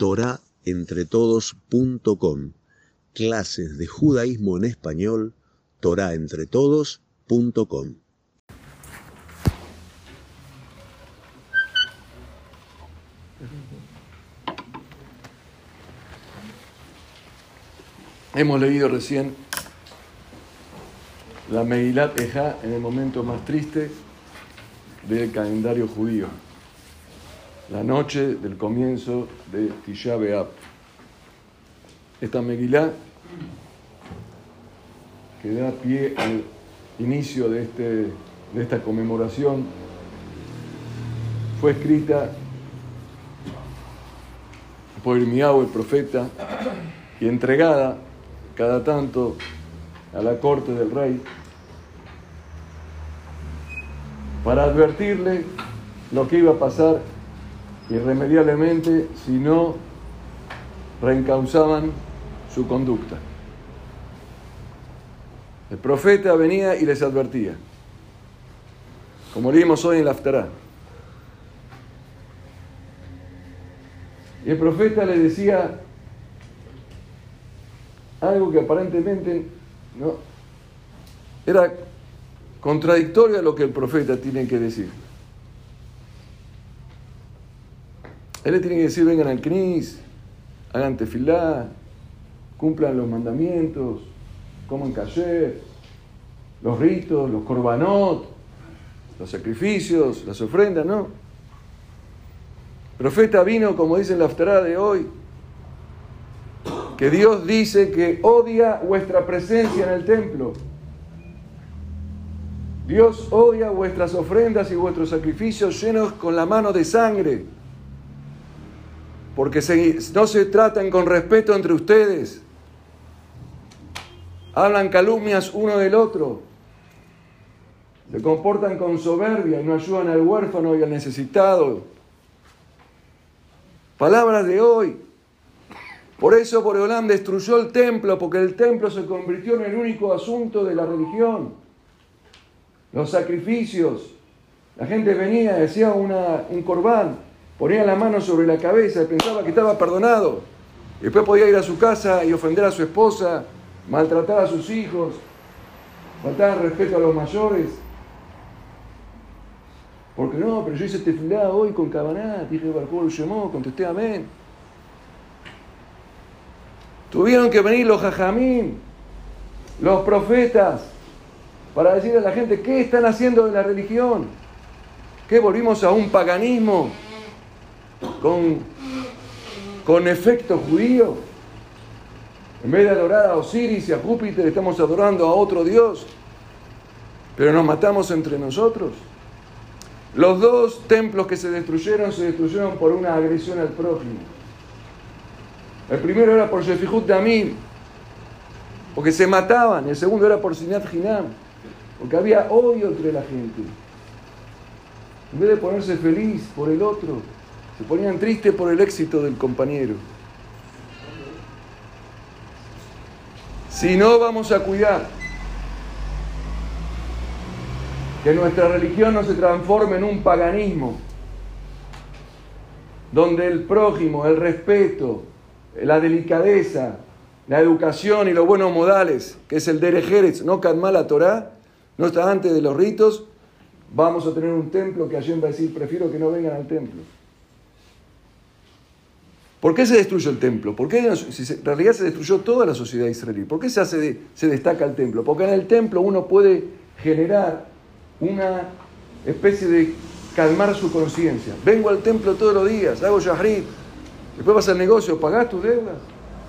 torahentretodos.com. Clases de judaísmo en español, torahentretodos.com. Hemos leído recién la Megilat Ejá en el momento más triste del calendario judío, la noche del comienzo de Tisha B'Av. Esta Megilá que da pie al inicio de, este, de esta conmemoración fue escrita por Irmiao, el profeta, y entregada cada tanto a la corte del rey para advertirle lo que iba a pasar irremediablemente si no reencausaban su conducta. El profeta venía y les advertía, como leímos hoy en la Aftará. Y el profeta le decía algo que aparentemente no era contradictorio a lo que el profeta tiene que decir. Él le tiene que decir, vengan al Knis, hagan tefilá, cumplan los mandamientos, coman kasher, los ritos, los korbanot, los sacrificios, las ofrendas, ¿no? El profeta vino, como dice en la aftará de hoy, que Dios dice que odia vuestra presencia en el templo. Dios odia vuestras ofrendas y vuestros sacrificios llenos con la mano de sangre, porque no se tratan con respeto entre ustedes. Hablan calumnias uno del otro. Se comportan con soberbia y no ayudan al huérfano y al necesitado. Palabras de hoy. Por eso Boreolam destruyó el templo, porque el templo se convirtió en el único asunto de la religión. Los sacrificios. La gente venía, decía una, un corbán, ponía la mano sobre la cabeza y pensaba que estaba perdonado. Después podía ir a su casa y ofender a su esposa, maltratar a sus hijos, faltar respeto a los mayores. Porque no, pero yo hice tefilá hoy con Cabaná, dije Barcó llamó, contesté amén. Tuvieron que venir los jajamín, los profetas, para decirle a la gente qué están haciendo de la religión. ¿Qué volvimos a un paganismo con, con efecto judío? En vez de adorar a Osiris y a Júpiter, estamos adorando a otro Dios. Pero nos matamos entre nosotros. Los dos templos que se destruyeron se destruyeron por una agresión al prójimo. El primero era por Shefihut Damim, porque se mataban. El segundo era por Sinat Hinam, porque había odio entre la gente. En vez de ponerse feliz por el otro, se ponían tristes por el éxito del compañero. Si no vamos a cuidar que nuestra religión no se transforme en un paganismo, donde el prójimo, el respeto, la delicadeza, la educación y los buenos modales, que es el Derejeres, no Kadma la Torah, no está antes de los ritos, vamos a tener un templo que Hashem va a decir, prefiero que no vengan al templo. ¿Por qué se destruye el templo? ¿Por qué en realidad se destruyó toda la sociedad israelí? ¿Por qué se, destaca el templo? Porque en el templo uno puede generar una especie de calmar su conciencia. Vengo al templo todos los días, hago yahrid, Después vas al negocio, pagás tus deudas,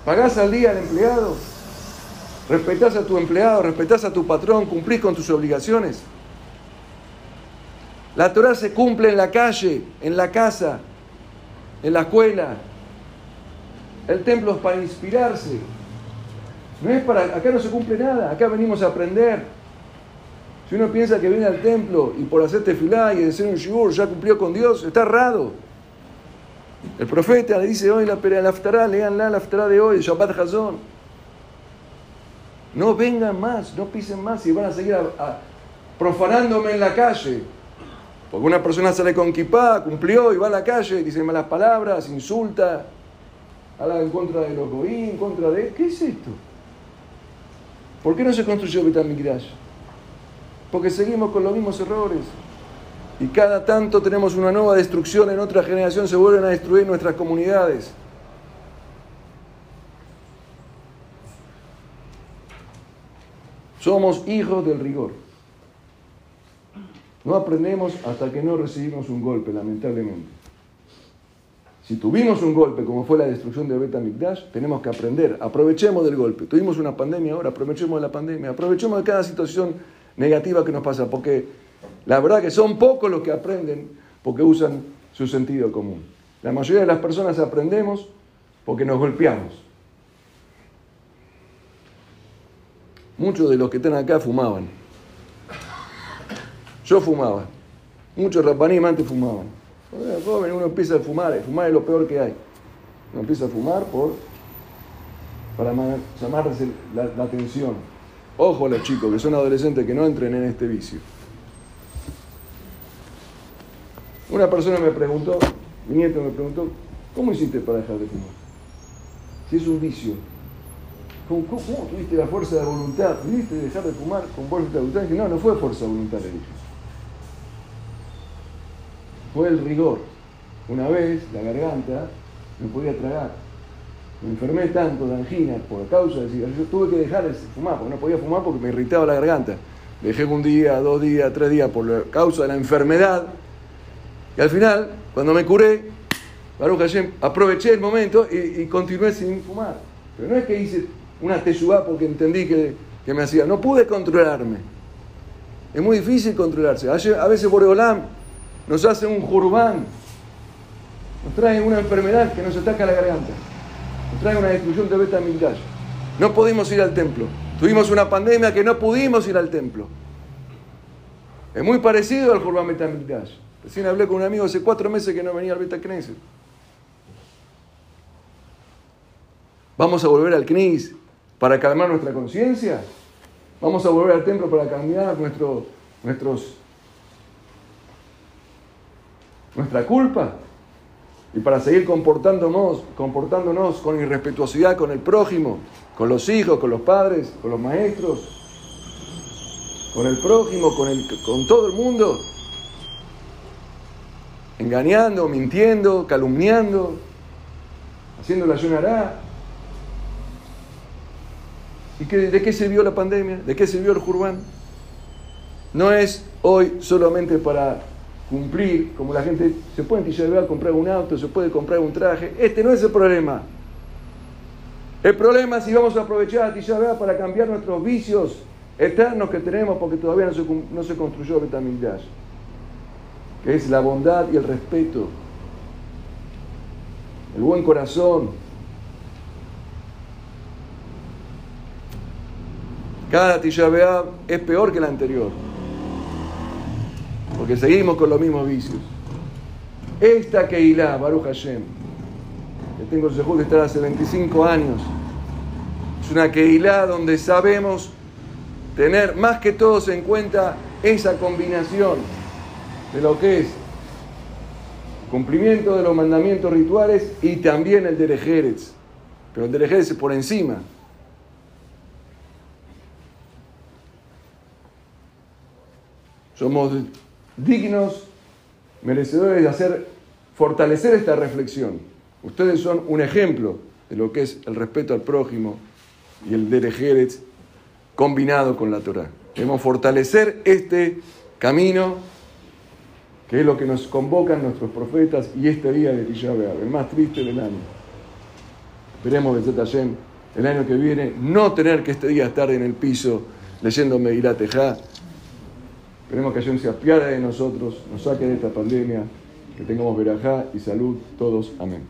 pagás al día al empleado, respetás a tu empleado, respetás a tu patrón, cumplís con tus obligaciones. La Torah se cumple en la calle, en la casa, en la escuela. El templo es para inspirarse. No es para, acá no se cumple nada, acá venimos a aprender. Si uno piensa que viene al templo y por hacerte filá y decir un shibur ya cumplió con Dios, está errado. El profeta le dice hoy la aftará, leanla la aftará de hoy, Shabbat Hazón. No vengan más, no pisen más y van a seguir profanándome en la calle. Porque una persona sale con kipá, cumplió y va a la calle, dice malas palabras, insulta, en contra de los goí, en contra de... ¿Qué es esto? ¿Por qué no se construyó Betamigdash? Porque seguimos con los mismos errores. Y cada tanto tenemos una nueva destrucción, en otra generación se vuelven a destruir nuestras comunidades. Somos hijos del rigor. No aprendemos hasta que no recibimos un golpe, lamentablemente. Si tuvimos un golpe, como fue la destrucción de Beta Mikdash, tenemos que aprender. Aprovechemos del golpe. Tuvimos una pandemia ahora, aprovechemos de la pandemia. Aprovechemos de cada situación negativa que nos pasa, porque la verdad que son pocos los que aprenden porque usan su sentido común. La mayoría de las personas aprendemos porque nos golpeamos. Muchos de los que están acá fumaban. Yo fumaba. Muchos rapanim antes fumaban. Joven, uno empieza a fumar. Fumar es lo peor que hay. Uno empieza a fumar por, para llamarse la, atención. Ojo a los chicos que son adolescentes que no entren en este vicio. Una persona me preguntó, mi nieto me preguntó, ¿cómo hiciste para dejar de fumar? Si es un vicio, ¿Cómo, tuviste la fuerza de voluntad? ¿Pudiste dejar de fumar con fuerza de voluntad? no, no fue fuerza de voluntad, dije. Fue el rigor. Una vez la garganta no podía tragar. Me enfermé tanto de angina por causa de cigarrillo. Tuve que dejar de fumar, porque no podía fumar porque me irritaba la garganta. Dejé un día, dos días, tres días por causa de la enfermedad. Y al final, cuando me curé, aproveché el momento y, continué sin fumar. Pero no es que hice una teshuvá porque entendí que, me hacía. No pude controlarme. Es muy difícil controlarse. A veces Boreolam nos hace un jurbán, nos trae una enfermedad que nos ataca la garganta, nos trae una destrucción de beta Mildash. No pudimos ir al templo. Tuvimos una pandemia que no pudimos ir al templo. Es muy parecido al Jurbán Beta Mildash. Recién hablé con un amigo hace cuatro meses que no venía al Beta Knesset. Vamos a volver al Knis para calmar nuestra conciencia. Vamos a volver al templo para cambiar nuestro, nuestros, nuestra culpa y para seguir comportándonos, comportándonos con irrespetuosidad con el prójimo, con los hijos, con los padres, con los maestros, con el prójimo, con, el, con todo el mundo, engañando, mintiendo, calumniando, haciendo la ayunará. ¿Y de qué sirvió la pandemia? ¿De qué sirvió el Jurbán? No es hoy solamente para cumplir, como la gente se puede en comprar un auto, se puede comprar un traje. Este no es el problema. El problema es si vamos a aprovechar a Tisha para cambiar nuestros vicios eternos que tenemos porque todavía no se, no se construyó Betamigdash, que es la bondad y el respeto, el buen corazón, Cada Tisha es peor que la anterior. Porque seguimos con los mismos vicios. Esta Keilah, Baruch Hashem, que tengo el de estar hace 25 años, es una Keilah donde sabemos tener más que todos en cuenta esa combinación de lo que es cumplimiento de los mandamientos rituales y también el de Jerez. Pero el de Jerez es por encima. Somos dignos, merecedores de hacer, fortalecer esta reflexión. Ustedes son un ejemplo de lo que es el respeto al prójimo y el Derejeret combinado con la Torah. Debemos fortalecer este camino que es lo que nos convocan nuestros profetas y este día de Tisha el más triste del año. Esperemos de Hashem el año que viene no tener que este día estar en el piso leyendo Megirat Tejá, Esperemos que Hashem se apiade de nosotros, nos saque de esta pandemia, que tengamos verajá y salud todos. Amén.